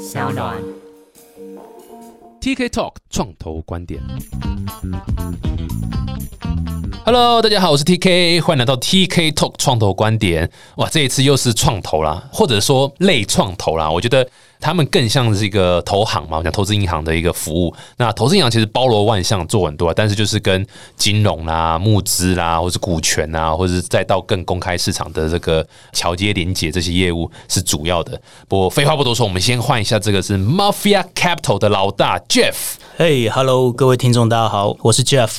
小暖。TK Talk 创投观点。Hello，大家好，我是 TK，欢迎来到 TK Talk 创投观点。哇，这一次又是创投啦，或者说类创投啦。我觉得他们更像是一个投行嘛，我讲投资银行的一个服务。那投资银行其实包罗万象，做很多啊，但是就是跟金融啦、募资啦，或是股权啊，或者是再到更公开市场的这个桥接连接这些业务是主要的。不过废话不多说，我们先换一下，这个是 Mafia Capital 的老大 Jeff。嘿、h e l l o 各位听众，大家好，我是 Jeff，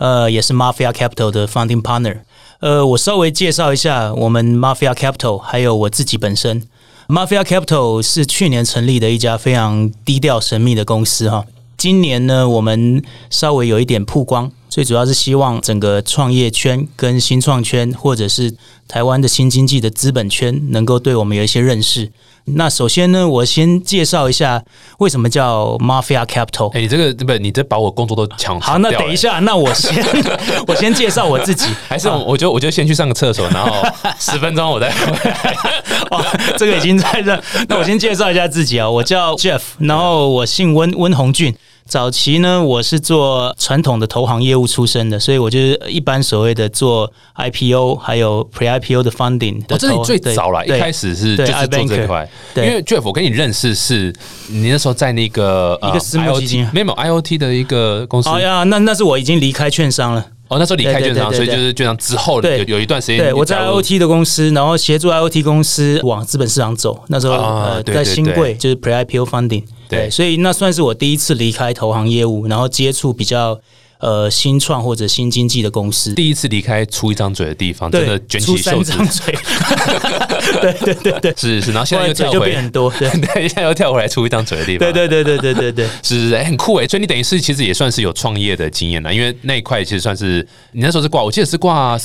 呃，也是 Mafia Capital 的 founding partner。呃，我稍微介绍一下我们 Mafia Capital，还有我自己本身。Mafia Capital 是去年成立的一家非常低调神秘的公司哈。今年呢，我们稍微有一点曝光，最主要是希望整个创业圈跟新创圈，或者是台湾的新经济的资本圈，能够对我们有一些认识。那首先呢，我先介绍一下为什么叫 Mafia Capital。哎、你这个不，你这把我工作都抢好，那等一下，那我先 我先介绍我自己。还是我我就我就先去上个厕所，然后 十分钟我再回来。哦，这个已经在这。那我先介绍一下自己啊，我叫 Jeff，然后我姓温，温红俊。早期呢，我是做传统的投行业务出身的，所以我就是一般所谓的做 IPO 还有 Pre IPO 的 funding 的我这里投最早了，一开始是就对是做这块，因为 Jeff 我跟你认识是你那时候在那个呃一个私募基金没有 IoT 的一个公司。哦呀，那那是我已经离开券商了。哦，那时候离开券商，所以就是券商之后对有有一段时间对，我在 IoT 的公司，然后协助 IoT 公司往资本市场走。那时候、呃，在新贵就是 Pre IPO funding，对。所以那算是我第一次离开投行业务，然后接触比较呃新创或者新经济的公司。第一次离开出一张嘴的地方，真的卷起袖子，嘴，对对对对，是是，然后现在又跳回很多，对。对，现在又跳回来出一张嘴的地方，对对对对对对对。是是是，哎很酷哎，所以你等于是其实也算是有创业的经验了，因为那一块其实算是你那时候是挂，我记得是挂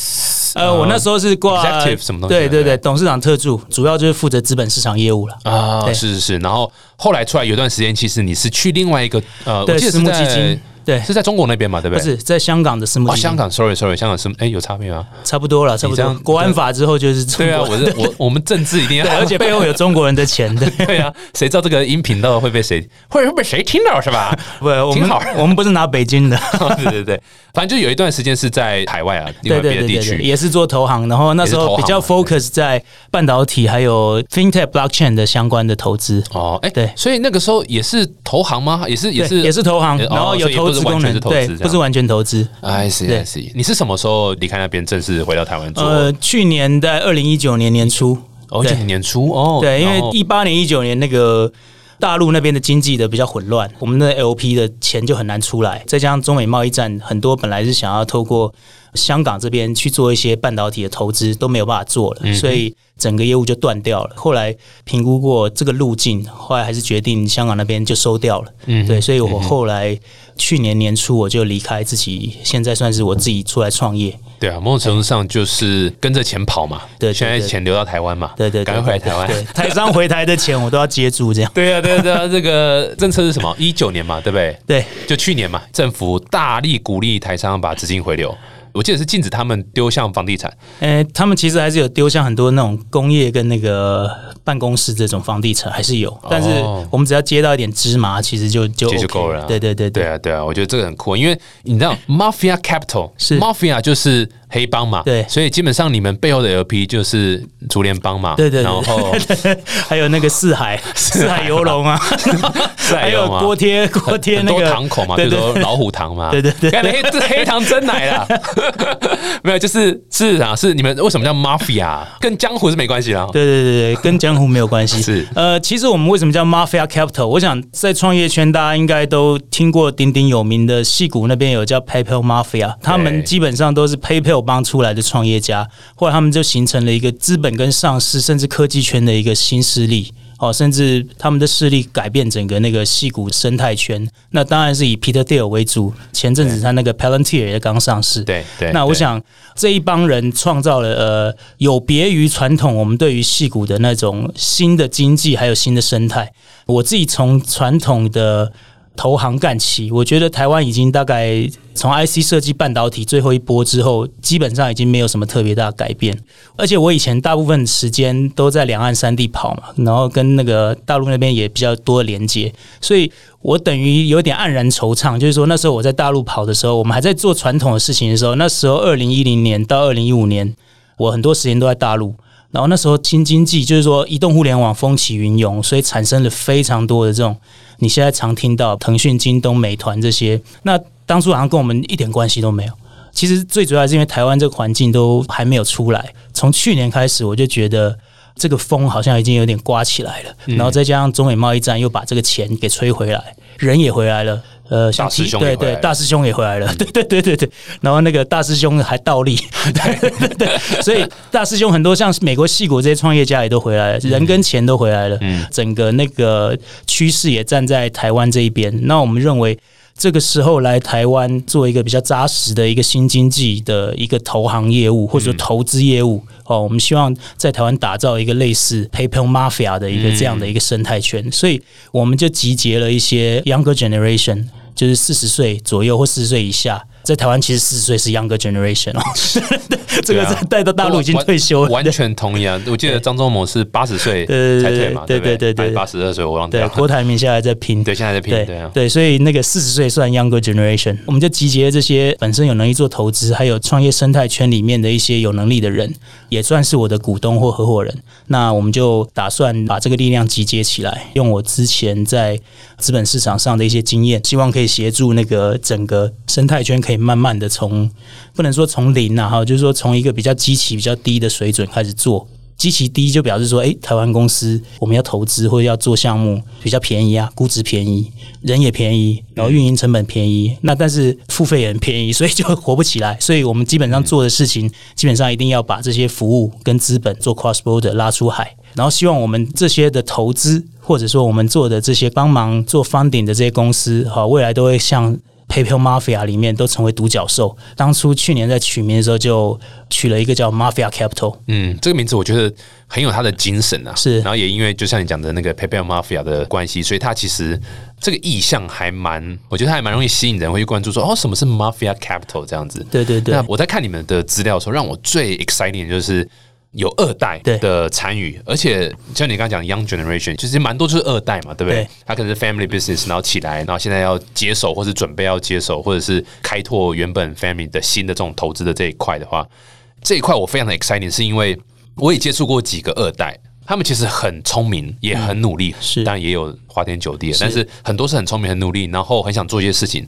呃，我那时候是挂 executive 什么东西对对对对，董事长特助，主要就是负责资本市场业务了。啊，是是是，然后后来出来有一段时间，其实你是去另外一个呃，我对，记得是私募基金，对，是在中国那边嘛，对不对？不是在香港的私募哦，基金，香港，sorry sorry，香港是哎有差别吗？差不多了，差不。多国安法之后就是中对啊，我是我 我们政治一定要，而且背后有中国人的钱，的。对啊，谁知道这个音频到底会被谁会会被谁听到是吧？不，我们挺好我们不是拿北京的，对对对，反正就有一段时间是在海外啊，另对外别的地区。也是做投行，然后那时候比较 focus 在半导体还有 fintech blockchain 的相关的投资。哦，哎，对所以那个时候也是投行吗？也是也是也是投行，哦然后有投资功能，对，不是完全投资。I see, I see。你是什么时候离开那边，正式回到台湾做？呃，去年在二零一九年年初，哦，对就年初哦，对，因为一八年、一九年那个大陆那边的经济的比较混乱，我们的 LP 的钱就很难出来，再加上中美贸易战，很多本来是想要透过香港这边去做一些半导体的投资，都没有办法做了，所以整个业务就断掉了。后来评估过这个路径，后来还是决定香港那边就收掉了。嗯对，所以我后来去年年初我就离开自己，现在算是我自己出来创业。对啊，某种程度上就是跟着钱跑嘛。对对现在钱流到台湾嘛，对对对，赶快回来台湾。对，台商回台的钱我都要接住，这样。对啊，对啊，对啊，这个 政策是什么？一九年嘛，对不对？对，就去年嘛，政府大力鼓励台商把资金回流，我记得是禁止他们丢向房地产。诶，他们其实还是有丢向很多那种工业跟那个办公室这种房地产，还是有。但是我们只要接到一点芝麻，其实就就就够了啊。对对对。对啊，对啊，我觉得这个很酷，因为你知道 mafia capital 是。Mafia 就是黑帮嘛，对。所以基本上你们背后的 LP 就是竹联帮嘛，对对对。然后 还有那个四海 四海游龙啊，还有锅贴锅贴那个堂口嘛，比对对如说老虎堂嘛，对对对。干黑黑糖真奶啦，没有，就是是啊，是你们为什么叫 mafia？跟江湖是没关系啦，对对对对，跟江湖没有关系。是。呃，其实我们为什么叫 Mafia Capital？我想在创业圈，大家应该都听过鼎鼎有名的戏谷那边有叫 PayPal Mafia，他们基本上都是 PayPal 帮出来的创业家，后来他们就形成了一个资本跟上市，甚至科技圈的一个新势力。哦，甚至他们的势力改变整个那个戏骨生态圈。那当然是以 Peter Thiel 为主。前阵子他那个 Palantir 也刚上市。对对。对那我想这一帮人创造了呃有别于传统我们对于戏骨的那种新的经济还有新的生态。我自己从传统的投行干起，我觉得台湾已经大概从 IC 设计半导体最后一波之后，基本上已经没有什么特别大的改变。而且我以前大部分时间都在两岸三地跑嘛，然后跟那个大陆那边也比较多的连接，所以我等于有点黯然惆怅。就是说那时候我在大陆跑的时候，我们还在做传统的事情的时候，那时候二零一零年到二零一五年，我很多时间都在大陆。然后那时候新经济就是说移动互联网风起云涌，所以产生了非常多的这种。你现在常听到腾讯、京东、美团这些，那当初好像跟我们一点关系都没有。其实最主要是因为台湾这个环境都还没有出来。从去年开始，我就觉得这个风好像已经有点刮起来了。然后再加上中美贸易战又把这个钱给吹回来，人也回来了。呃，大师兄对对，大师兄也回来了。对对对对对。然后那个大师兄还倒立。对对对。所以大师兄很多像美国戏骨这些创业家也都回来了，人跟钱都回来了。嗯。整个那个趋势也站在台湾这一边。那我们认为。这个时候来台湾做一个比较扎实的一个新经济的一个投行业务或者说投资业务哦，我们希望在台湾打造一个类似 PayPal Mafia 的一个这样的一个生态圈，所以我们就集结了一些 Younger Generation，就是四十岁左右或四十岁以下。在台湾，其实四十岁是 younger generation 哦，这个在带到大陆已经退休了，完全同意啊！我记得张忠谋是八十岁才退嘛，对对对对，八十二岁我忘掉。郭台铭现在在拼，对，现在在拼，对啊，对，所以那个四十岁算 younger generation，我们就集结这些本身有能力做投资，还有创业生态圈里面的一些有能力的人，也算是我的股东或合伙人。那我们就打算把这个力量集结起来，用我之前在资本市场上的一些经验，希望可以协助那个整个生态圈可以。慢慢的从不能说从零啊，哈，就是说从一个比较基期比较低的水准开始做，基期低就表示说，哎，台湾公司我们要投资或者要做项目比较便宜啊，估值便宜，人也便宜，然后运营成本便宜，那但是付费也很便宜，所以就活不起来。所以我们基本上做的事情，基本上一定要把这些服务跟资本做 cross border 拉出海，然后希望我们这些的投资或者说我们做的这些帮忙做 funding 的这些公司，哈，未来都会像。PayPal Mafia 里面都成为独角兽。当初去年在取名的时候，就取了一个叫 Mafia Capital。嗯，这个名字我觉得很有它的精神啊。是，然后也因为就像你讲的那个 PayPal Mafia 的关系，所以它其实这个意向还蛮，我觉得还蛮容易吸引人会去关注。说哦，什么是 Mafia Capital 这样子？对对对。那我在看你们的资料的时候，让我最 exciting 就是。有二代的参与，而且像你刚刚讲 young generation，其实蛮多就是二代嘛，对不对？他可能是 family business，然后起来，然后现在要接手，或是准备要接手，或者是开拓原本 family 的新的这种投资的这一块的话，这一块我非常的 exciting，是因为我也接触过几个二代，他们其实很聪明，也很努力，是，但也有花天酒地，但是很多是很聪明、很努力，然后很想做一些事情。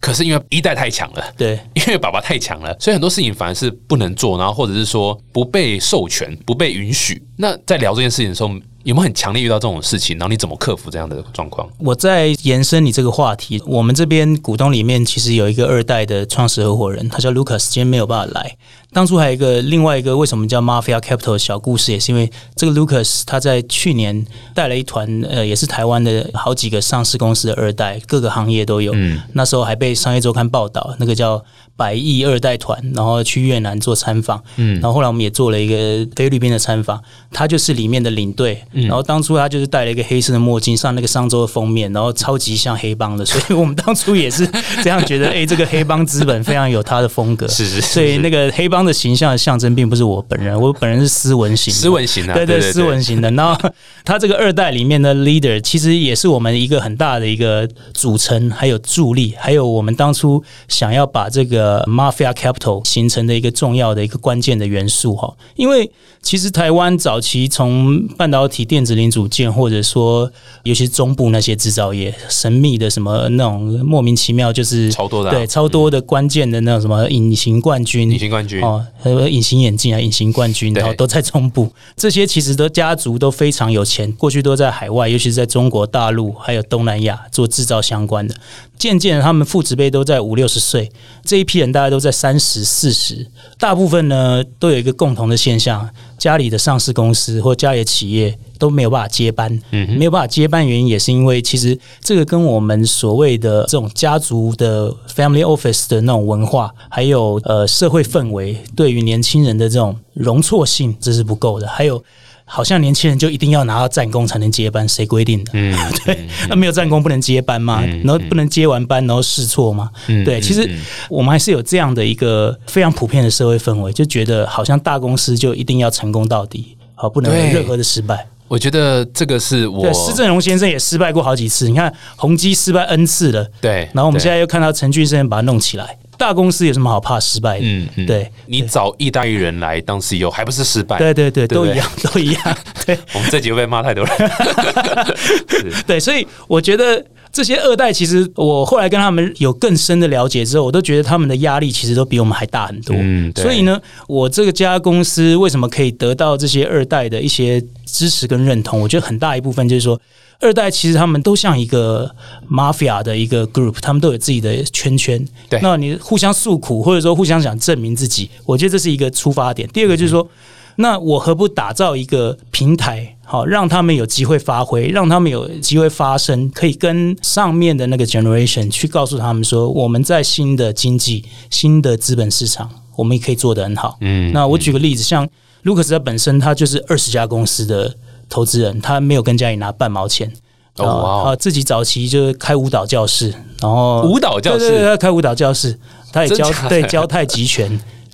可是因为一代太强了，对，因为爸爸太强了，所以很多事情反而是不能做，然后或者是说不被授权、不被允许。那在聊这件事情的时候。有没有很强烈遇到这种事情？然后你怎么克服这样的状况？我在延伸你这个话题，我们这边股东里面其实有一个二代的创始合伙人，他叫 Lucas，今天没有办法来。当初还有一个另外一个为什么叫 Mafia Capital 的小故事，也是因为这个 Lucas 他在去年带了一团呃，也是台湾的好几个上市公司的二代，各个行业都有。嗯，那时候还被商业周刊报道，那个叫百亿二代团，然后去越南做参访。嗯，然后后来我们也做了一个菲律宾的参访，他就是里面的领队。嗯然后当初他就是戴了一个黑色的墨镜上那个商周的封面，然后超级像黑帮的，所以我们当初也是这样觉得，哎，这个黑帮资本非常有他的风格。是是，所以那个黑帮的形象的象征并不是我本人，我本人是斯文型，斯文型的，对对，斯文型的。然后他这个二代里面的 leader 其实也是我们一个很大的一个组成，还有助力，还有我们当初想要把这个 mafia capital 形成的一个重要的一个关键的元素哈，因为其实台湾早期从半导体。电子零组件，或者说，尤其是中部那些制造业，神秘的什么那种莫名其妙，就是超多的，对，超多的关键的那种什么隐形冠军，隐形冠军哦，还有隐形眼镜啊，隐形冠军，然后都在中部。这些其实都家族都非常有钱，过去都在海外，尤其是在中国大陆还有东南亚做制造相关的。渐渐他们父子辈都在五六十岁，这一批人大概都在三十四十，大部分呢都有一个共同的现象。家里的上市公司或家里的企业都没有办法接班，嗯，没有办法接班，原因也是因为其实这个跟我们所谓的这种家族的 family office 的那种文化，还有呃社会氛围，对于年轻人的这种容错性，这是不够的。还有好像年轻人就一定要拿到战功才能接班，谁规定的？嗯，对，那没有战功不能接班吗？然后不能接完班然后试错吗？对，其实我们还是有这样的一个非常普遍的社会氛围，就觉得好像大公司就一定要成功到底，好不能有任何的失败。我觉得这个是我对，施正荣先生也失败过好几次，你看宏基失败 N 次了，对，对然后我们现在又看到陈俊生把它弄起来，大公司有什么好怕失败的？嗯嗯对你找意大利人来当 CEO 还不是失败？对对对，都一样，都一样。对 我们这集会被骂太多人。对，所以我觉得这些二代，其实我后来跟他们有更深的了解之后，我都觉得他们的压力其实都比我们还大很多。嗯所以呢，我这个家公司为什么可以得到这些二代的一些支持跟认同？我觉得很大一部分就是说。二代其实他们都像一个 mafia 的一个 group，他们都有自己的圈圈。对那你互相诉苦，或者说互相想证明自己，我觉得这是一个出发点。第二个就是说，那我何不打造一个平台，好让他们有机会发挥，让他们有机会发声，可以跟上面的那个 generation 去告诉他们说，我们在新的经济、新的资本市场，我们也可以做得很好。嗯那我举个例子，像 Lucas 他本身他就是二十家公司的投资人，他没有跟家里拿半毛钱。哦啊，自己早期就是开舞蹈教室，然后舞蹈教室对对对，他开舞蹈教室，他也教对教太极拳，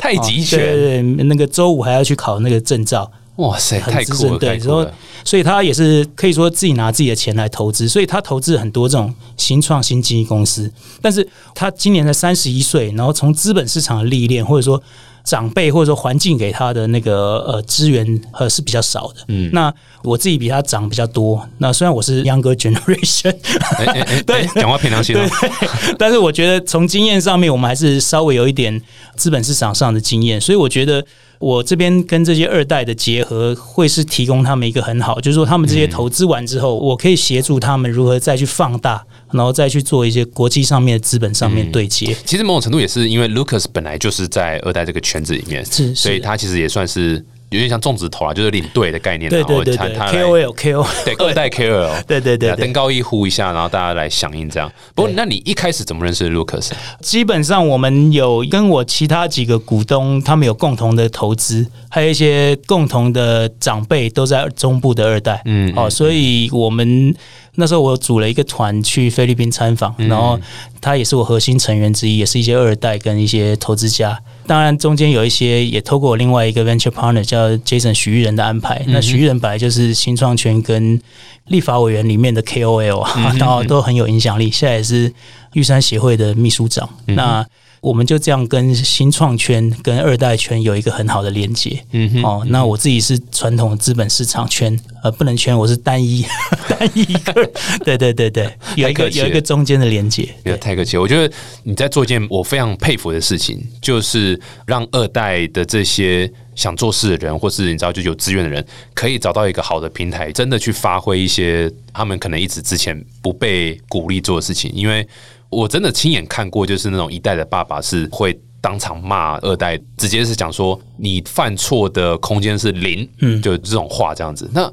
太极哦对，对对，那个周五还要去考那个证照，哇塞，太酷了，深对。所以他也是可以说自己拿自己的钱来投资，所以他投资很多这种新创新经济公司。但是他今年才三十一岁，然后从资本市场的历练，或者说长辈或者说环境给他的那个呃资源呃是比较少的。嗯，那我自己比他长比较多。那虽然我是 younger generation，对，讲话偏良心对。但是我觉得从经验上面，我们还是稍微有一点资本市场上的经验，所以我觉得我这边跟这些二代的结合，会是提供他们一个很好，就是说他们这些投资完之后，我可以协助他们如何再去放大，然后再去做一些国际上面的资本上面对接。其实某种程度也是因为 Lucas 本来就是在二代这个圈子里面，是是所以他其实也算是有点像种植头啊，就是领队的概念然后他他，KOL KOL，对二代 KOL，对对对登高一呼一下，然后大家来响应这样。不过，那你一开始怎么认识 Lucas？基本上我们有跟我其他几个股东，他们有共同的投资，还有一些共同的长辈都在中部的二代，嗯哦，所以我们那时候我组了一个团去菲律宾参访，然后他也是我核心成员之一，也是一些二代跟一些投资家。当然，中间有一些也透过我另外一个 venture partner 叫 Jason 许玉仁的安排。那许玉仁本来就是新创圈跟立法委员里面的 KOL 啊，然后都很有影响力，现在也是玉山协会的秘书长。那我们就这样跟新创圈、跟二代圈有一个很好的连接。嗯哼，哦，那我自己是传统资本市场圈，呃，不能圈，我是单一 单一一个 人。对对对对，有一个有一个中间的连接。不要太客气。我觉得你在做一件我非常佩服的事情，就是让二代的这些想做事的人，或是你知道就有资源的人，可以找到一个好的平台，真的去发挥一些他们可能一直之前不被鼓励做的事情。因为我真的亲眼看过，就是那种一代的爸爸是会。当场骂二代，直接是讲说你犯错的空间是零，嗯，就这种话这样子。那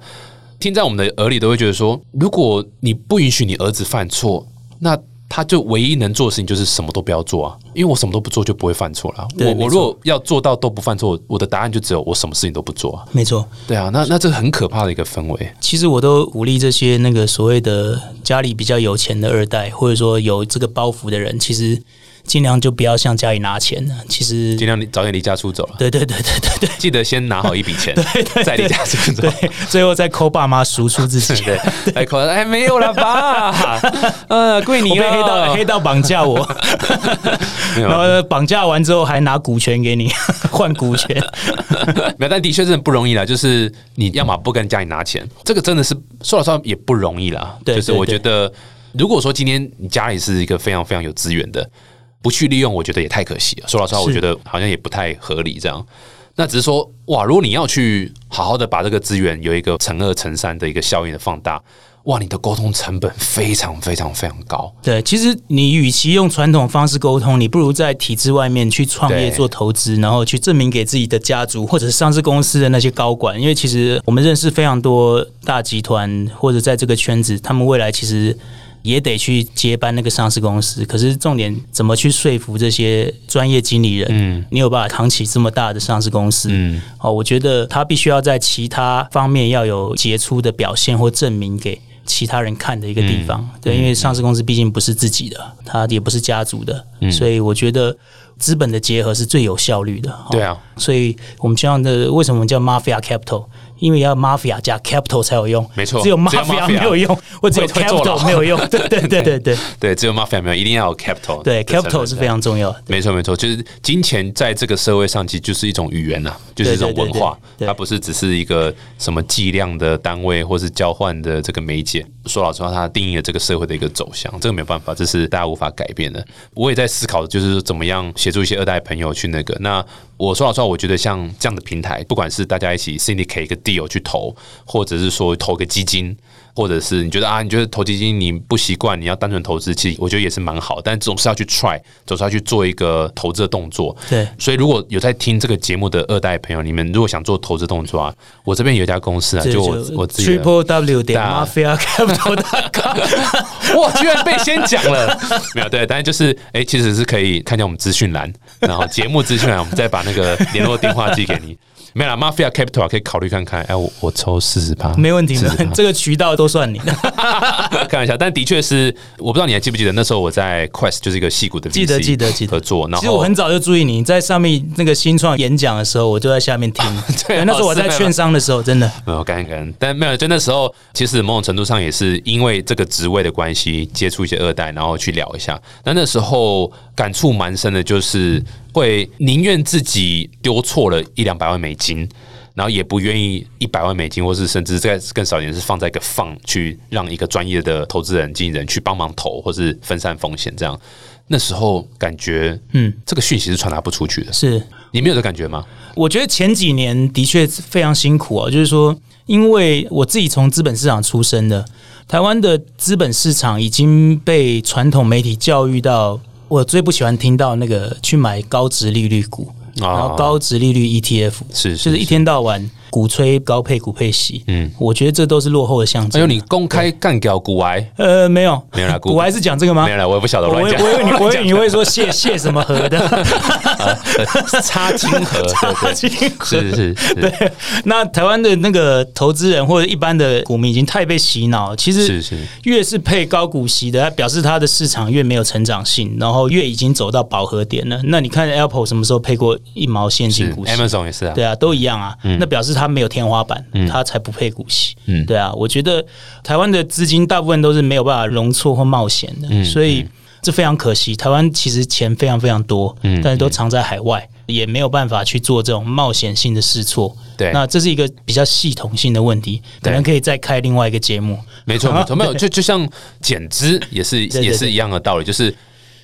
听在我们的耳里都会觉得说，如果你不允许你儿子犯错，那他就唯一能做的事情就是什么都不要做啊，因为我什么都不做就不会犯错了。我我如果要做到都不犯错，我的答案就只有我什么事情都不做啊。没错，对啊，那那这很可怕的一个氛围。其实我都鼓励这些那个所谓的家里比较有钱的二代，或者说有这个包袱的人，其实尽量就不要向家里拿钱了。其实尽，量离早点离家出走了，对对对对对对记得先拿好一笔钱，再离家出走。对，最后再抠爸妈赎出自己。对，哎，没有了吧？呃，贵你我被黑道了，黑道绑架我，然后绑架完之后还拿股权给你换股权，没有，但的确真的不容易啦。就是你要么不跟家里拿钱，这个真的是说老实话也不容易啦。就是我觉得，如果说今天你家里是一个非常非常有资源的，不去利用，我觉得也太可惜了。说老实话，我觉得好像也不太合理。这样，那只是说，哇，如果你要去好好的把这个资源有一个乘二乘三的一个效应的放大，哇，你的沟通成本非常非常非常高。对，其实你与其用传统方式沟通，你不如在体制外面去创业做投资，然后去证明给自己的家族或者是上市公司的那些高管。因为其实我们认识非常多大集团或者在这个圈子，他们未来其实也得去接班那个上市公司。可是重点怎么去说服这些专业经理人？嗯，你有办法扛起这么大的上市公司？嗯，哦，我觉得他必须要在其他方面要有杰出的表现或证明给其他人看的一个地方。对，因为上市公司毕竟不是自己的，它也不是家族的，所以我觉得资本的结合是最有效率的。对啊，所以我们希望的为什么叫 Mafia Capital？因为要 mafia 加 capital 才有用，没错，只有 mafia 没有用，或者 capital 没有用，对对对对对对，只有 mafia 没有，一定要有 capital，对 capital 是非常重要。没错没错，就是金钱在这个社会上其实就是一种语言呐，就是一种文化，它不是只是一个什么计量的单位或是交换的这个媒介。说老实话，它定义了这个社会的一个走向，这个没有办法，这是大家无法改变的。我也在思考，就是怎么样协助一些二代朋友去那个那。我说老实话，我觉得像这样的平台，不管是大家一起 syndicate 一个 deal 去投，或者是说投个基金。或者是你觉得啊，你觉得投基金你不习惯，你要单纯投资，其实我觉得也是蛮好，但总是要去 try，总是要去做一个投资的动作。对，所以如果有在听这个节目的二代朋友，你们如果想做投资动作啊，我这边有一家公司啊，就我我自己 triple w 点 mafia capital，哇，居然被先讲了，没有对，但是就是哎，其实是可以看见我们资讯栏，然后节目资讯栏，我们再把那个联络电话寄给你。没了，Mafia Capital 可以考虑看看。哎，我我抽四十八，没问题的，这个渠道都算你的。开玩笑，但的确是，我不知道你还记不记得那时候我在 Quest 就是一个戏骨的，记得记得记得合作。其实我很早就注意你在上面那个新创演讲的时候，我就在下面听。对，那时候我在券商的时候，真的没有感恩感恩。但没有，就那时候其实某种程度上也是因为这个职位的关系，接触一些二代，然后去聊一下。那那时候感触蛮深的，就是会宁愿自己丢错了一两百万美金。然后也不愿意一百万美金，或是甚至再更少一点，是放在一个放去让一个专业的投资人、经纪人去帮忙投，或是分散风险。这样那时候感觉，嗯，这个讯息是传达不出去的。是你没有这感觉吗？我觉得前几年的确非常辛苦啊，就是说，因为我自己从资本市场出身的，台湾的资本市场已经被传统媒体教育到，我最不喜欢听到那个去买高值利率股。然后高值利率 ETF 是，就是一天到晚。鼓吹高配股配息，嗯，我觉得这都是落后的象征。还有你公开干掉股癌？呃，没有，没有啦。股癌 是讲这个吗？没有啦，我也不晓得。我我以为你，我以为你会说谢谢什么河的？差金河，插金河是是是。对，那台湾的那个投资人或者一般的股民已经太被洗脑。其实是是，越是配高股息的，表示它的市场越没有成长性，然后越已经走到饱和点了。那你看 Apple 什么时候配过一毛现金股息？Amazon 也是啊，对啊，都一样啊。那表示它没有天花板。他才不配股息，嗯，对啊，我觉得台湾的资金大部分都是没有办法容错或冒险的，所以这非常可惜。台湾其实钱非常非常多，嗯，但是都藏在海外，也没有办法去做这种冒险性的试错。对，那这是一个比较系统性的问题，可能可以再开另外一个节目。没错，没错，没有，就就像减资也是也是一样的道理，就是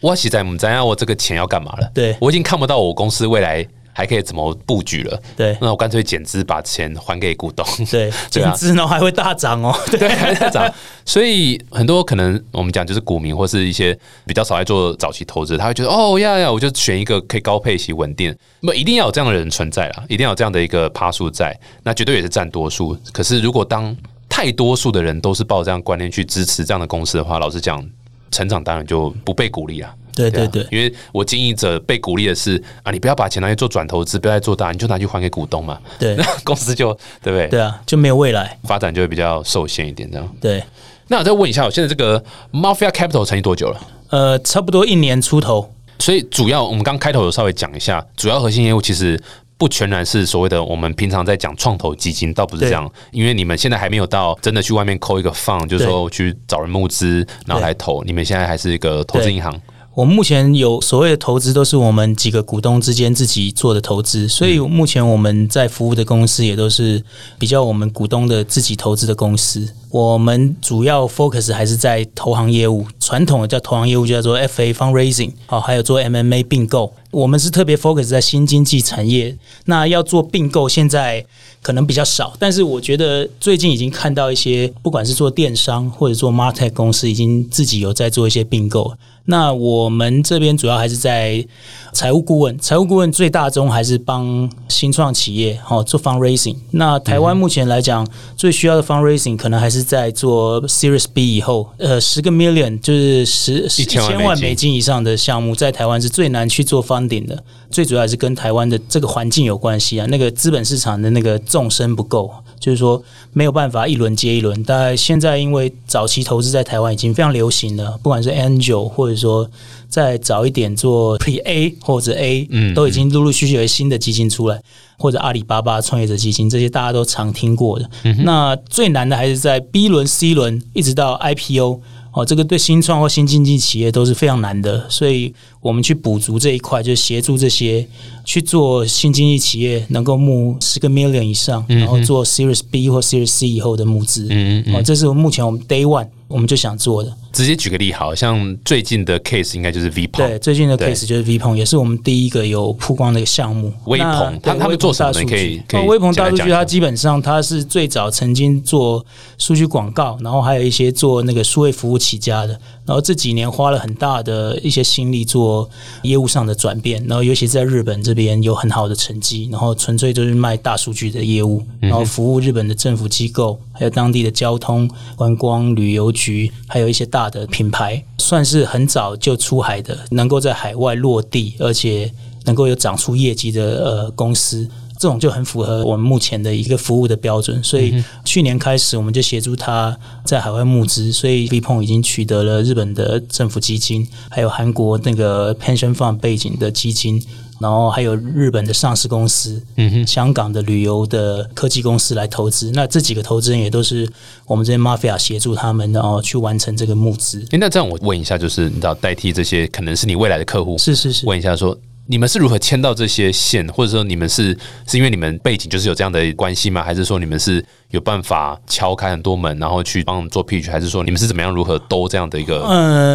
我写在我们在我这个钱要干嘛了？对我已经看不到我公司未来。还可以怎么布局了？对，那我干脆减资，把钱还给股东。对，减资呢还会大涨哦。对，还大涨。所以很多可能我们讲就是股民或是一些比较少爱做早期投资，他会觉得哦呀呀，我就选一个可以高配息、稳定。那么一定要有这样的人存在啦，一定要有这样的一个趴数在，那绝对也是占多数。可是如果当太多数的人都是抱这样观念去支持这样的公司的话，老实讲，成长当然就不被鼓励啊。对对对，因为我经营者被鼓励的是啊，你不要把钱拿去做转投资，不要再做大，你就拿去还给股东嘛。对，那 公司就对不对？对啊，就没有未来，发展就会比较受限一点，这样。对，那我再问一下，我现在这个 Mafia Capital 成立多久了？呃，差不多一年出头。所以主要我们刚开头有稍微讲一下，主要核心业务其实。不全然是所谓的我们平常在讲创投基金，倒不是这样，因为你们现在还没有到真的去外面抠一个放，就是说去找人募资然后来投，你们现在还是一个投资银行。我目前有所谓的投资，都是我们几个股东之间自己做的投资，所以目前我们在服务的公司也都是比较我们股东的自己投资的公司。我们主要 focus 还是在投行业务，传统的叫投行业务就叫做 FA fundraising，好，还有做 MMA 并购，我们是特别 focus 在新经济产业，那要做并购，现在可能比较少，但是我觉得最近已经看到一些，不管是做电商或者做 martech 公司，已经自己有在做一些并购。那我们这边主要还是在财务顾问，财务顾问最大宗还是帮新创企业哦做 fundraising。那台湾目前来讲，最需要的 fundraising 可能还是在做 Series B 以后，呃，十个 million 就是十一千万美金以上的项目，在台湾是最难去做 funding 的。最主要还是跟台湾的这个环境有关系啊，那个资本市场的那个纵深不够，就是说没有办法一轮接一轮。大概现在因为早期投资在台湾已经非常流行了，不管是 Angel 或者说再早一点做 Pre A 或者 A，嗯，都已经陆陆续续有新的基金出来，或者阿里巴巴创业者基金这些大家都常听过的。那最难的还是在 B 轮、C 轮一直到 IPO。哦，这个对新创或新经济企业都是非常难的，所以我们去补足这一块，就是协助这些去做新经济企业能够募十个 million 以上，然后做 Series B 或 Series C 以后的募资。嗯嗯，哦，这是目前我们 Day One。我们就想做的，直接举个例，好像最近的 case 应该就是 V 鹏，对，最近的 case 就是 V 鹏，也是我们第一个有曝光的一个项目。微鹏，他他们做什么？可以，微鹏大数据，它基本上它是最早曾经做数据广告，然后还有一些做那个数位服务起家的，然后这几年花了很大的一些心力做业务上的转变，然后尤其在日本这边有很好的成绩，然后纯粹就是卖大数据的业务，然后服务日本的政府机构，还有当地的交通、观光、旅游。局还有一些大的品牌，算是很早就出海的，能够在海外落地，而且能够有长出业绩的呃公司，这种就很符合我们目前的一个服务的标准。所以去年开始，我们就协助他在海外募资，所以 V 鹏已经取得了日本的政府基金，还有韩国那个 pension fund 背景的基金。然后还有日本的上市公司，嗯哼，香港的旅游的科技公司来投资，那这几个投资人也都是我们这些 mafia 协助他们，然后去完成这个募资。哎，那这样我问一下，就是你知道代替这些可能是你未来的客户，是是是，问一下说。你们是如何签到这些线，或者说你们是是因为你们背景就是有这样的关系吗？还是说你们是有办法敲开很多门，然后去帮做 pitch？还是说你们是怎么样如何兜这样的一个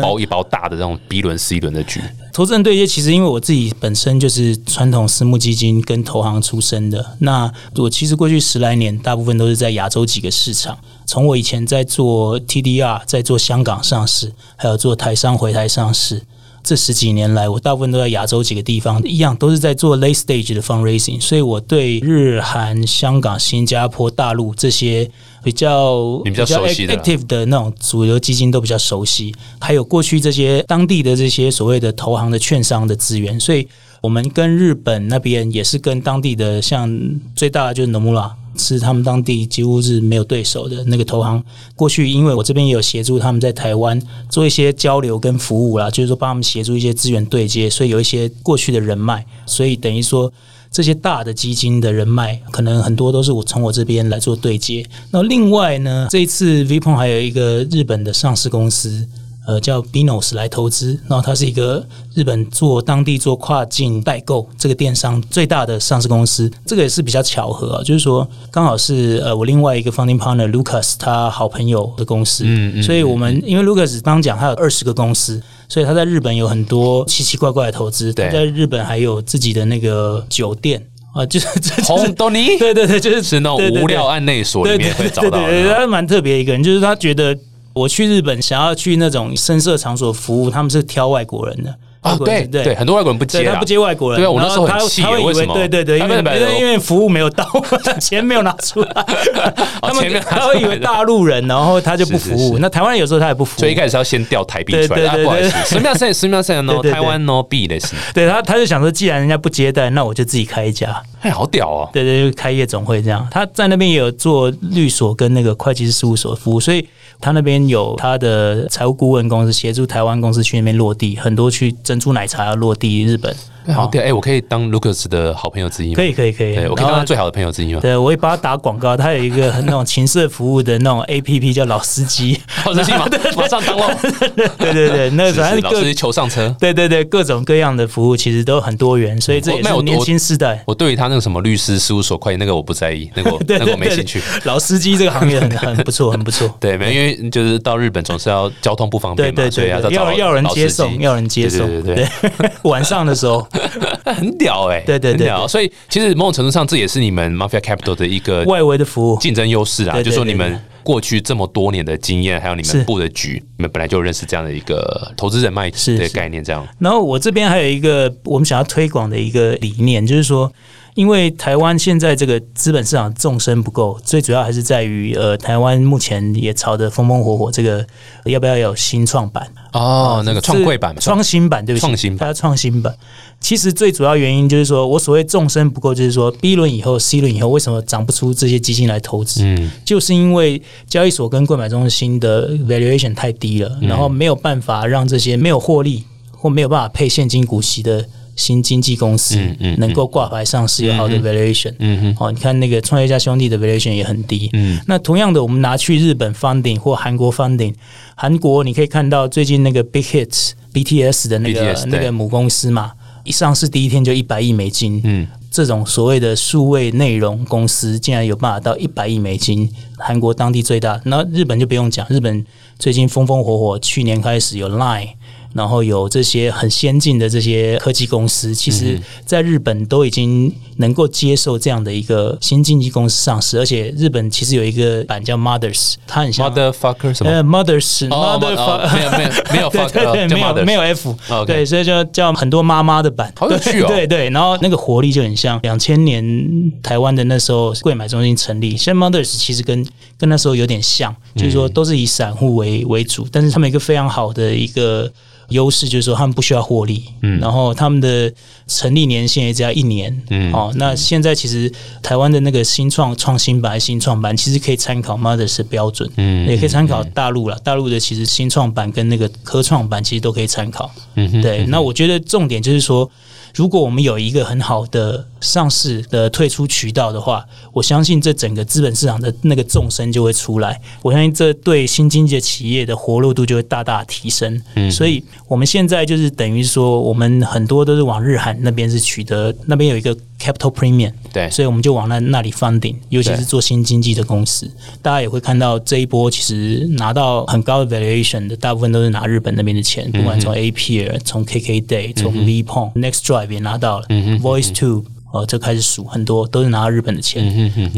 包一包大的这种 B 轮 C 轮的局？投资人对接，其实因为我自己本身就是传统私募基金跟投行出身的，那我其实过去十来年大部分都是在亚洲几个市场。从我以前在做 TDR，在做香港上市，还有做台商回台上市。这十几年来，我大部分都在亚洲几个地方，一样都是在做 late stage 的 fundraising，所以我对日韩、香港、新加坡、大陆这些比较比较熟悉的 active 的那种主流基金都比较熟悉，还有过去这些当地的这些所谓的投行的券商的资源，所以我们跟日本那边也是跟当地的，像最大的就是 Nomura。是他们当地几乎是没有对手的那个投行。过去因为我这边也有协助他们在台湾做一些交流跟服务啦，就是说帮他们协助一些资源对接，所以有一些过去的人脉。所以等于说这些大的基金的人脉，可能很多都是我从我这边来做对接。那另外呢，这一次 Vpon 还有一个日本的上市公司。呃，叫 Binos 来投资，然后它是一个日本做当地做跨境代购这个电商最大的上市公司，这个也是比较巧合啊，就是说刚好是呃我另外一个 founding partner Lucas 他好朋友的公司，嗯嗯，所以我们因为 Lucas 刚讲他有二十个公司，所以他在日本有很多奇奇怪怪的投资，他在日本还有自己的那个酒店。啊，就是 红多尼，对对对，就是是那种无料案内所里面会找到，他蛮特别一个人，就是他觉得。我去日本想要去那种深色场所服务，他们是挑外国人的。啊，对对，很多外国人不接，他不接外国人。对啊，我那时候很气，为什么？对对对，因为因为服务没有到，钱没有拿出来，他们他会以为大陆人，然后他就不服务。那台湾人有时候他也不服务，所以一开始要先调台币出来。不好意思，十秒三十秒台湾 no B 的是。对他，他就想说，既然人家不接待，那我就自己开一家。哎，好屌哦！对对，开夜总会这样。他在那边也有做律所跟那个会计师事务所服务，所以他那边有他的财务顾问公司协助台湾公司去那边落地，很多去珍珠奶茶要落地日本。好，对，哎，我可以当 Lucas 的好朋友之一吗？可以，可以，可以。对我可以当他最好的朋友之一吗？对，我会帮他打广告。他有一个那种情色服务的那种 A P P，叫老司机。老司机马 马上当了。对对对，那反正老司机求上车。对对对，各种各样的服务其实都很多元，所以这也是年轻世代。我对于他那个什么律师事务所会计那个我不在意，那个那个我没兴趣。老司机这个行业很很不错，很不错。对，没因为就是到日本总是要交通不方便嘛，对对对，要要人接送，要人接送。对对对，晚上的时候。很屌哎、对对对對。所以其实某种程度上，这也是你们 Mafia Capital 的一个外围的服务，竞争优势啊，就是说你们过去这么多年的经验，还有你们布的局，你们本来就认识这样的一个投资人脉的概念，这样。然后我这边还有一个我们想要推广的一个理念，就是说，因为台湾现在这个资本市场纵深不够，最主要还是在于呃，台湾目前也炒得风风火火，这个要不要有新创板？哦，那个创柜版嘛，创新版，对不起，创新版它创新版。其实最主要原因就是说，我所谓纵深不够，就是说 B 轮以后、C 轮以后，为什么涨不出这些基金来投资？嗯就是因为交易所跟购买中心的 valuation 太低了，嗯然后没有办法让这些没有获利或没有办法配现金股息的新经纪公司嗯嗯能够挂牌上市有好的 valuation。嗯哼哦，你看那个创业家兄弟的 valuation 也很低。嗯那同样的，我们拿去日本 funding 或韩国 funding，韩国你可以看到最近那个 Big Hits BTS 的那个那个母公司嘛，一上市第一天就一百亿美金。嗯这种所谓的数位内容公司，竟然有办法到一百亿美金，韩国当地最大。那日本就不用讲，日本最近风风火火，去年开始有 Line。然后有这些很先进的这些科技公司，其实在日本都已经能够接受这样的一个新经济公司上市，而且日本其实有一个版叫 Mothers，它很像，motherfucker 什么？呃 Mothers 哦 Mother 哦没有没有 没有 fuck，对对，哦叫没有 mothers 没有 F，对，所以就叫很多妈妈的版，好有趣哦。对对对，然后那个活力就很像两千年台湾的那时候柜买中心成立，现在 Mothers 其实跟跟那时候有点像，就是说都是以散户为为主，但是他们有一个非常好的一个。优势就是说，他们不需要获利，嗯，然后他们的成立年限也只要一年，嗯，哦，那现在其实台湾的那个新创创新版、新创版，其实可以参考 Mothers 的标准，嗯，也可以参考大陆了，大陆的其实新创版跟那个科创版其实都可以参考，嗯，对，那我觉得重点就是说。如果我们有一个很好的上市的退出渠道的话，我相信这整个资本市场的那个纵深就会出来。我相信这对新经济的企业的活络度就会大大提升。嗯，所以我们现在就是等于说，我们很多都是往日韩那边是取得，那边有一个 capital premium，对。所以我们就往那那里 funding，尤其是做新经济的公司，大家也会看到这一波其实拿到很高的 valuation 的，大部分都是拿日本那边的钱，不管从 A P R、从 K K Day、从 V p o n Next Drive 也拿到了，Voice Two。哦，就开始数很多都是拿到日本的钱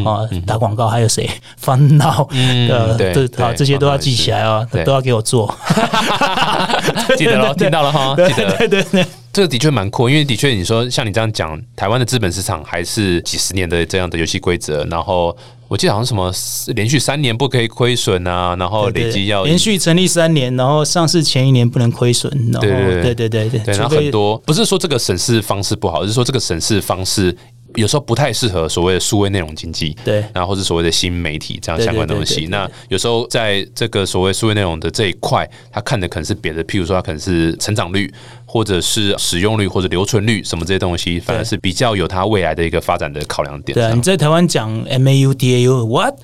啊，打广告还有谁？烦恼呃，对对，好，对这些都要记起来啊，都要给我做。记得了，听到了哈，记得。对对对，这个的确蛮酷，因为的确你说像你这样讲，台湾的资本市场还是几十年的这样的游戏规则，然后我记得好像什么连续三年不可以亏损啊，然后累积要连续成立三年，然后上市前一年不能亏损，然后对对对对对然后很多不是说这个审视方式不好，而是说这个审视方式有时候不太适合所谓的数位内容经济，对然后或是所谓的新媒体这样相关的东西。那有时候在这个所谓数位内容的这一块，他看的可能是别的，譬如说他可能是成长率，或者是使用率或者留存率什么这些东西，反而是比较有它未来的一个发展的考量点。对啊，你在台湾讲 M A U D A U what？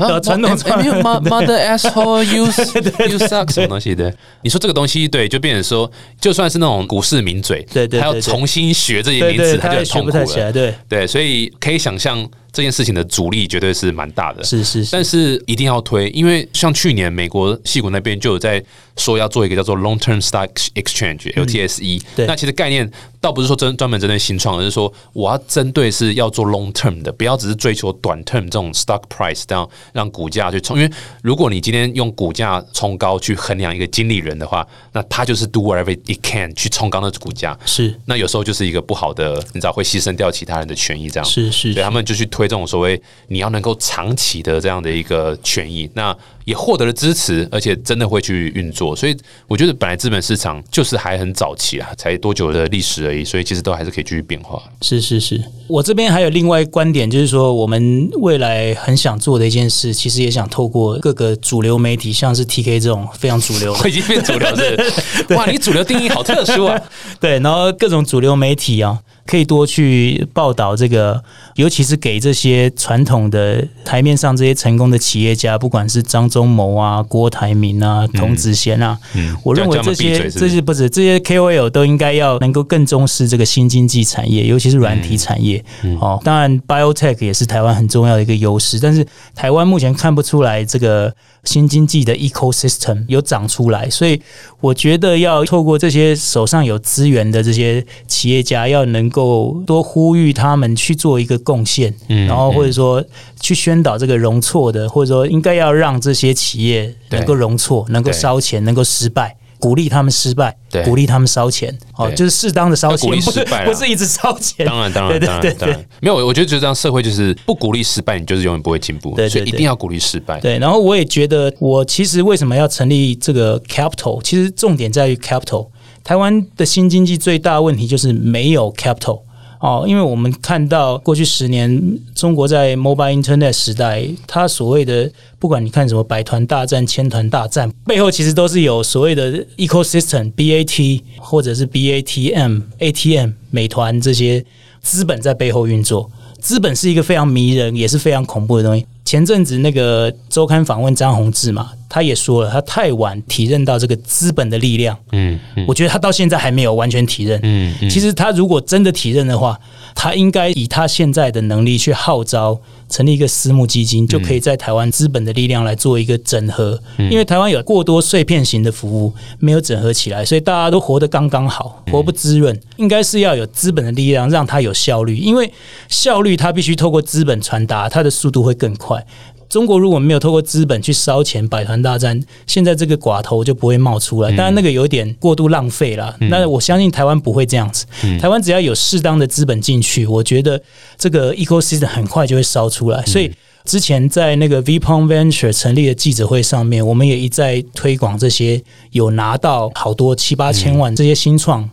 呃，传统哎没有 mother asshole you you suck 什么东西的？你说这个东西对，就变成说，就算是那种股市名嘴，对对对他要重新学这些对对，名词，他就痛苦不太起来，了。对，对，所以可以想象这件事情的阻力绝对是蛮大的。是是是，但是一定要推，因为像去年美国戏股那边就有在说要做一个叫做 Long Term Stock Exchange LTSE，、嗯对。那其实概念倒不是说针专门针对新创，而是说我要针对是要做 long term 的，不要只是追求短 term 这种 stock price，这样让股价去冲。因为如果你今天用股价冲高去衡量一个经理人的话，那他就是 do whatever it can 去冲高那股价，是。那有时候就是一个不好的，你知道会牺牲掉其他人的权益，这样。是是对他们就去推这种所谓你要能够长期的这样的一个权益，那也获得了支持，而且真的会去运作。所以我觉得本来资本市场就是还很早期啊，才多久的历史而已，所以其实都还是可以继续变化。是是是，我这边还有另外一观点，就是说我们未来很想做的一件事，其实也想透过各个主流媒体，像是 TK 这种非常主流我 已经变主流是不是，哇，你主流定义好特殊啊！对，然后各种主流媒体啊，可以多去报道这个，尤其是给这些传统的台面上这些成功的企业家，不管是张忠谋啊、郭台铭啊、童子贤啊，嗯我认为这些这些不止这些 KOL 都应该要能够更重视这个新经济产业，尤其是软体产业。哦，当然 biotech 也是台湾很重要的一个优势，但是台湾目前看不出来这个新经济的 ecosystem 有长出来，所以我觉得要透过这些手上有资源的这些企业家，要能够多呼吁他们去做一个贡献，嗯然后或者说去宣导这个容错的，或者说应该要让这些企业能够容错，能够对烧钱，能够失败。鼓励他们失败对，鼓励他们烧钱，哦，就是适当的烧钱，不是不是一直烧钱。当然，当然，对对当然，当然，没有。我觉得就这样，社会就是不鼓励失败，你就是永远不会进步，所以一定要鼓励失败。对，然后我也觉得，我其实为什么要成立这个 Capital？其实重点在于 Capital。台湾的新经济最大的问题就是没有 Capital 哦，因为我们看到过去十年，中国在 Mobile Internet 时代，它所谓的不管你看什么百团大战、千团大战，背后其实都是有所谓的 ecosystem BAT 或者是 BATM、ATM、美团这些资本在背后运作。资本是一个非常迷人，也是非常恐怖的东西。前阵子那个周刊访问张宏志嘛，他也说了，他太晚体认到这个资本的力量。嗯嗯我觉得他到现在还没有完全体认。嗯嗯，其实他如果真的体认的话，他应该以他现在的能力去号召成立一个私募基金，就可以在台湾资本的力量来做一个整合。因为台湾有过多碎片型的服务没有整合起来，所以大家都活得刚刚好，活不滋润。应该是要有资本的力量，让它有效率，因为效率它必须透过资本传达，它的速度会更快。中国如果没有透过资本去烧钱，百团大战，现在这个寡头就不会冒出来。当然，那个有点过度浪费了。那我相信台湾不会这样子。台湾只要有适当的资本进去，我觉得这个 ecosystem 很快就会烧出来。所以之前在那个 VPON Venture 成立的记者会上面，我们也一再推广这些有拿到好多七八千万这些新创。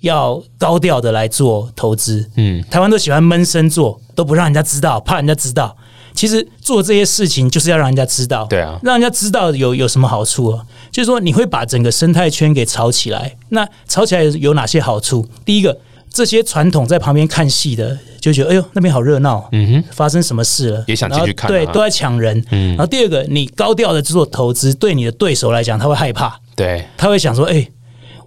要高调的来做投资，嗯，台湾都喜欢闷声做，都不让人家知道，怕人家知道。其实做这些事情就是要让人家知道，对啊让人家知道有有什么好处啊？就是说你会把整个生态圈给炒起来。那炒起来有哪些好处？第一个，这些传统在旁边看戏的就觉得，哎呦那边好热闹，嗯哼，发生什么事了，也想进去看啊对，都在抢人。嗯然后第二个，你高调的做投资，对你的对手来讲，他会害怕，对，他会想说，哎、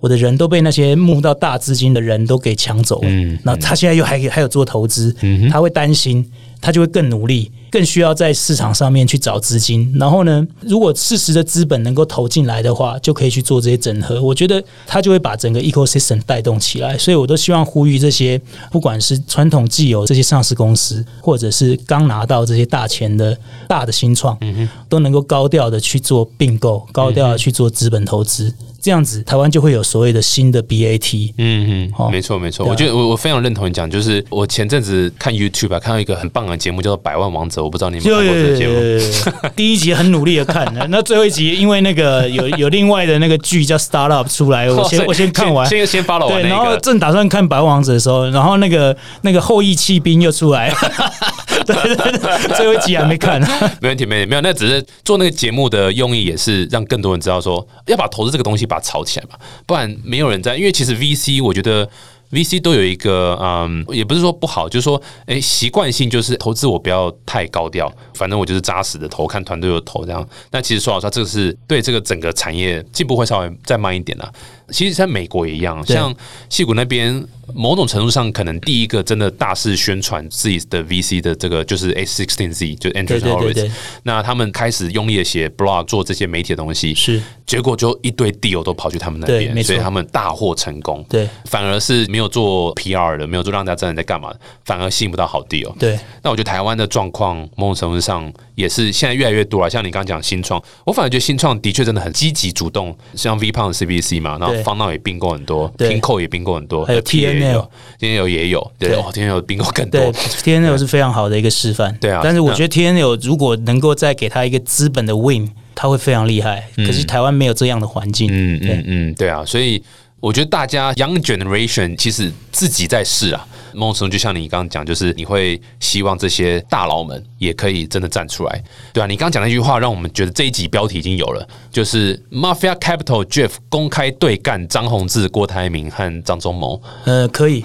我的人都被那些募到大资金的人都给抢走了，嗯那他现在又还还有做投资，嗯他会担心，他就会更努力，更需要在市场上面去找资金。然后呢，如果适时的资本能够投进来的话，就可以去做这些整合。我觉得它就会把整个 ecosystem 带动起来。所以我都希望呼吁这些，不管是传统既有这些上市公司，或者是刚拿到这些大钱的大的新创，嗯都能够高调的去做并购，高调的去做资本投资。这样子，台湾就会有所谓的新的 BAT。嗯哦嗯，没错没错，啊我觉得我我非常认同你讲，就是我前阵子看 YouTube 啊，看到一个很棒的节目叫做《百万王者》，我不知道你有没有看过这个节目。第一集很努力的看，那最后一集因为那个有有另外的那个剧叫《Startup》出来，我先 我先看完。先先 follow 完对，然后那个。正打算看《白王子》的时候，然后那个那个后羿弃兵又出来，对对对，最后一集还没看。没问题，没问题，没有，那只是做那个节目的用意，也是让更多人知道说，要把投资这个东西把它炒起来嘛，不然没有人在。因为其实 VC，我觉得 VC 都有一个，嗯，也不是说不好，就是说，哎，习惯性就是投资我不要太高调，反正我就是扎实的投，看团队的投这样。但其实说老实话，这个是对这个整个产业进步会稍微再慢一点啦。其实，在美国也一样，像戏谷那边，某种程度上，可能第一个真的大肆宣传自己的 VC 的这个就是 A sixteen Z，就 Andrew 对对对 Horowitz。那他们开始用力的写 blog，做这些媒体的东西，是结果就一堆 deal 都跑去他们那边，所以他们大获成功。对反而是没有做 PR 的，没有做让大家知道你在干嘛的，反而吸引不到好 deal。对那我觉得台湾的状况，某种程度上也是现在越来越多了。像你刚刚讲新创，我反而觉得新创的确真的很积极主动，像 V 胖 CBC 嘛，然后方闹也并购很多，对拼扣也并购很多，还有 P 也 TNL 有，TNL 也有，对对哦天友并购更对多，天佑 是非常好的一个示范。对啊但是我觉得 TNL 如果能够再给他一个资本的 win，他会非常厉害。可是台湾没有这样的环境。嗯嗯嗯，对啊，所以我觉得大家 young generation 其实自己在试啊，某种程度就像你刚刚讲，就是你会希望这些大佬们也可以真的站出来，对啊，你刚刚讲那句话，让我们觉得这一集标题已经有了，就是 Mafia Capital Jeff 公开对干张宏志、郭台铭和张忠谋。呃，可以，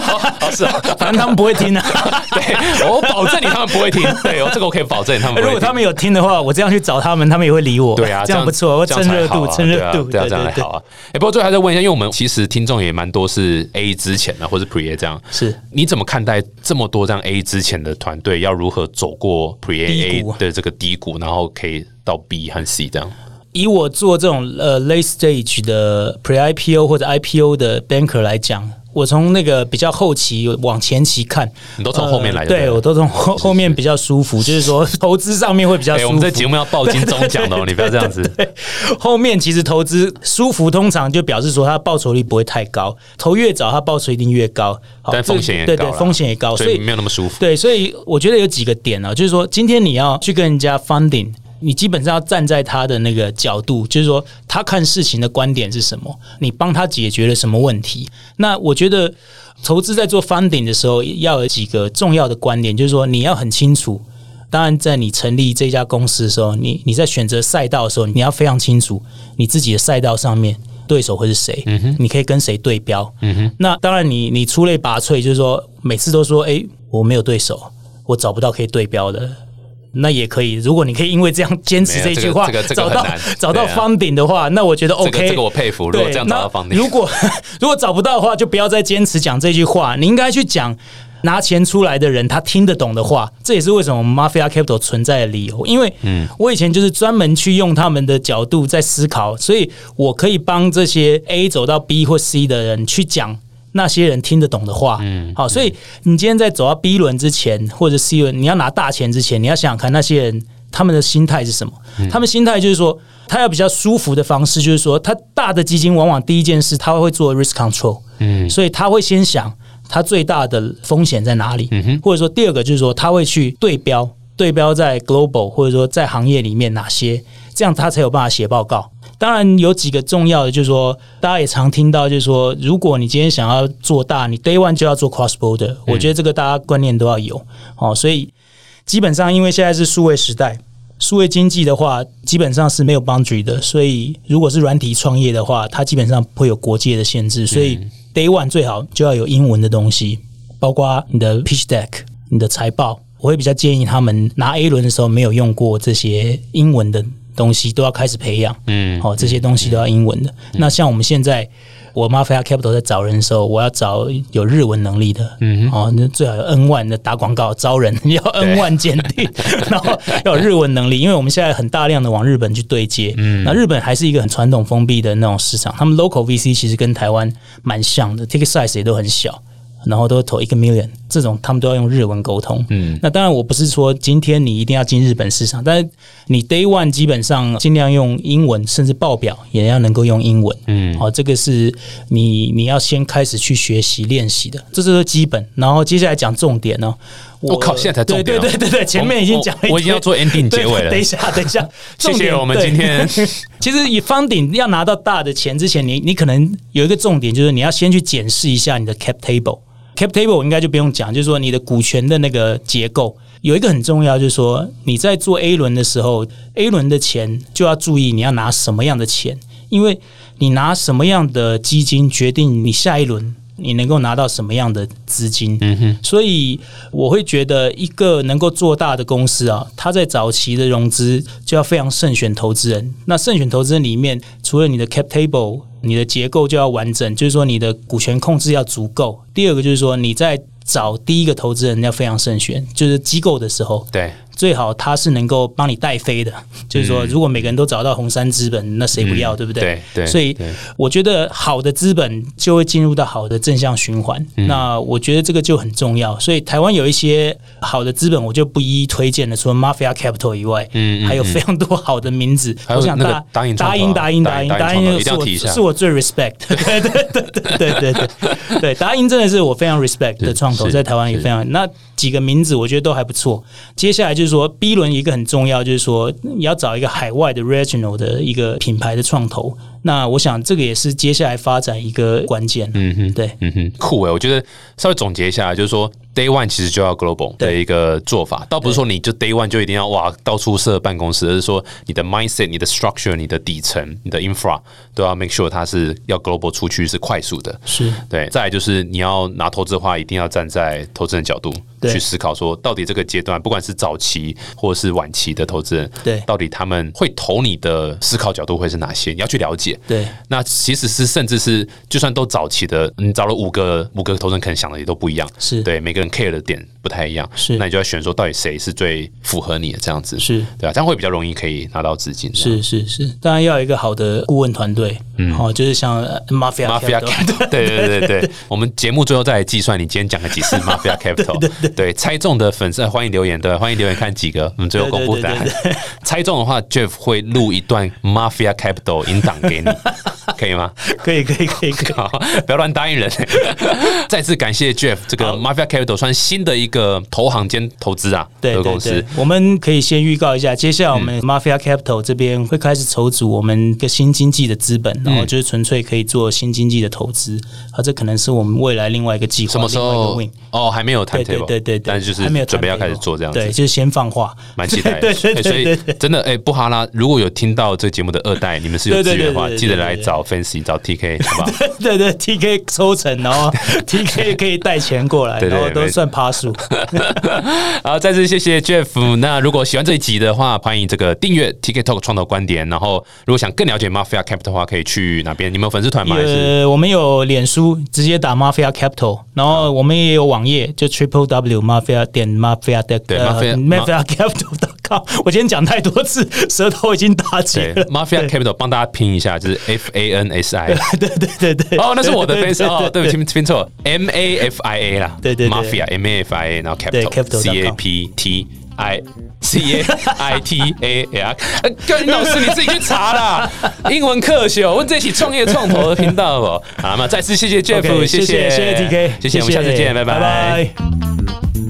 好 是啊，反正他们不会听的、啊。对我保证你他们不会听，对哦，这个我可以保证他们。如果他们有听的话，我这样去找他们，他们也会理我。对啊，这样不错，我这样蹭热度，才好啊蹭热度，对啊，这样还好啊。哎，不过最后还是问一下，因为我们其实听众也蛮多是 A 之前的，或是 Pre A 这样，是你怎么看待这么多这样 A 之前的团队要如何走过 Pre 低 A 的这个低谷，然后可以到 B 和 C 这样？以我做这种呃 late stage 的 pre IPO 或者 IPO 的 banker 来讲，我从那个比较后期往前期看，你都从后面来的，呃对我都从后后面比较舒服，就是说投资上面会比较哎，舒服。我们这节目要报金钟奖的哦，你不要这样子。对，后面其实投资舒服，通常就表示说它的报酬率不会太高，投越早它报酬一定越高，好但风险也这对对风险也高，所以所以没有那么舒服。对，所以我觉得有几个点呢、就是说今天你要去跟人家 funding。你基本上要站在他的那个角度，就是说他看事情的观点是什么，你帮他解决了什么问题。那我觉得投资在做 funding 的时候，要有几个重要的观点，就是说你要很清楚。当然，在你成立这家公司的时候，你你在选择赛道的时候，你要非常清楚你自己的赛道上面对手会是谁，你可以跟谁对标。那当然你，你出类拔萃，就是说每次都说，诶，我没有对手，我找不到可以对标的。那也可以，如果你可以因为这样坚持这句话，这个这个这个找到 找到对啊 funding 的话，那我觉得 OK。这个我佩服。如果对，这样找到方定，那如果 如果找不到的话，就不要再坚持讲这句话。你应该去讲拿钱出来的人他听得懂的话。这也是为什么 Mafia Capital 存在的理由。因为我以前就是专门去用他们的角度在思考，所以我可以帮这些 A 走到 B 或 C 的人去讲。那些人听得懂的话，嗯，好，所以你今天在走到 B 轮之前，或者 C 轮，你要拿大钱之前，你要想想看那些人他们的心态是什么？他们心态就是说，他要比较舒服的方式，就是说，他大的基金往往第一件事他会做 risk control，嗯，所以他会先想他最大的风险在哪里，或者说第二个就是说他会去对标，对标在 global 或者说在行业里面哪些，这样他才有办法写报告。当然有几个重要的，就是说大家也常听到，就是说如果你今天想要做大，你 day one 就要做 cross border，、我觉得这个大家观念都要有哦。所以基本上因为现在是数位时代，数位经济的话，基本上是没有 boundary 的，所以如果是软体创业的话，它基本上不会有国界的限制，所以 day one 最好就要有英文的东西，包括你的 pitch deck、你的财报。我会比较建议他们拿 A 轮的时候没有用过这些英文的东西，都要开始培养。嗯，好、这些东西都要英文的。那像我们现在，我 Mafia Capital 在找人的时候，我要找有日文能力的，嗯，哦，那最好有 N 万的打广告招人，要 N 万鉴定，然后要有日文能力，因为我们现在很大量的往日本去对接，嗯，那日本还是一个很传统封闭的那种市场，他们 local VC 其实跟台湾蛮像的，ticket size 也都很小。然后都投一个 million，这种他们都要用日文沟通。嗯，那当然我不是说今天你一定要进日本市场，但是你 day one 基本上尽量用英文，甚至报表也要能够用英文。嗯，好、这个是你你要先开始去学习练习的，这是基本。然后接下来讲重点呢、我我靠现在才重点哦对对对对对，前面已经讲了我我已经要做 ending 结尾了等一下，等一下，谢谢我们今天 其实以方顶要拿到大的钱之前，你你可能有一个重点，就是你要先去检视一下你的 cap table。Cap table 应该就不用讲，就是说你的股权的那个结构有一个很重要，就是说你在做 A 轮的时候，A 轮的钱就要注意你要拿什么样的钱，因为你拿什么样的基金决定你下一轮你能够拿到什么样的资金。嗯哼，所以我会觉得一个能够做大的公司啊，它在早期的融资就要非常慎选投资人。那慎选投资人里面，除了你的 cap table，你的结构就要完整，就是说你的股权控制要足够。第二个就是说你在找第一个投资人要非常慎选，就是机构的时候，对，最好他是能够帮你带飞的。就是说，如果每个人都找到红杉资本，那谁不要，对不对？嗯对对所以我觉得好的资本就会进入到好的正向循环。嗯那我觉得这个就很重要。所以台湾有一些好的资本，我就不一一推荐了。除了 Mafia Capital 以外，嗯嗯还有非常多好的名字。我想大达银达创投啊英达英达达英达英是我是我最 respect。对对对对对对对对，答应真的是我非常 respect 的创投，在台湾也非常那几个名字，我觉得都还不错。接下来就是是说 B 轮一个很重要，就是说你要找一个海外的 regional 的一个品牌的创投。那我想这个也是接下来发展一个关键。嗯哼，对，嗯哼，酷诶，我觉得稍微总结一下，就是说 Day One 其实就要 Global 的一个做法，倒不是说你就 Day One 就一定要哇到处设办公室，而是说你的 mindset、你的 structure、你的底层、你的 infra 都要 make sure 它是要 Global 出去是快速的。是对，再来就是你要拿投资的话，一定要站在投资人角度去思考，说到底这个阶段，不管是早期或者是晚期的投资人，对，到底他们会投你的思考角度会是哪些？你要去了解。对，那其实是甚至是就算都早期的，你找了五个五个投资人，可能想的也都不一样。是对每个人 care 的点不太一样。是，那你就要选说到底谁是最符合你的这样子。是对啊，这样会比较容易可以拿到资金。是是是，当然要有一个好的顾问团队。嗯，哦，就是像 Mafia Mafia Capital。对对对对，我们节目最后再来计算你今天讲了几次 Mafia Capital。对对对，猜中的粉丝欢迎留言，对，欢迎留言看几个，我们最后公布答案。猜中的话，Jeff 会录一段 Mafia Capital 引档给你。可以吗？可以，可以，可以，可以，不要乱答应人。再次感谢 Jeff，这个 Mafia Capital 算新的一个投行兼投资啊，对公司。我们可以先预告一下，接下来我们 Mafia Capital 这边会开始筹组我们一个新经济的资本，然后就是纯粹可以做新经济的投资。啊，这可能是我们未来另外一个计划。什么时候？哦，还没有谈 table，对对对，但是就是准备要开始做这样子，对，就是先放话，蛮期待。对对对，所以真的，哎，布哈拉，如果有听到这个节目的二代，你们是有资源的话，记得来找 Fancy，找 TK。好吧，对对，TK 抽成，然后 TK 可以带钱过来，然后都算趴数。好，再次谢谢 Jeff。那如果喜欢这一集的话，欢迎这个订阅 TK Talk 创投观点。然后，如果想更了解 Mafia Capital 的话，可以去哪边？你们有粉丝团吗？呃，我们有脸书，直接打 Mafia Capital。然后我们也有网页，就 Triple W Mafia 点 Mafia 的对 Mafia Mafia Capital 的。靠，我今天讲太多次，舌头已经打结了。Mafia Capital 帮大家拼一下，就是 F A N S I。对对对对。哦，那是我的 face 哦，对不起，拼错，M A F I A 啦。对对，Mafia M A F I A，然后 Capital C A P T I C A I T A L。各位 老师，你自己去查啦。英文课学，问这起创业创投的频道哦。好，那么再次谢谢 Jeff，谢谢谢谢 TK，谢谢，我们下次见，拜拜。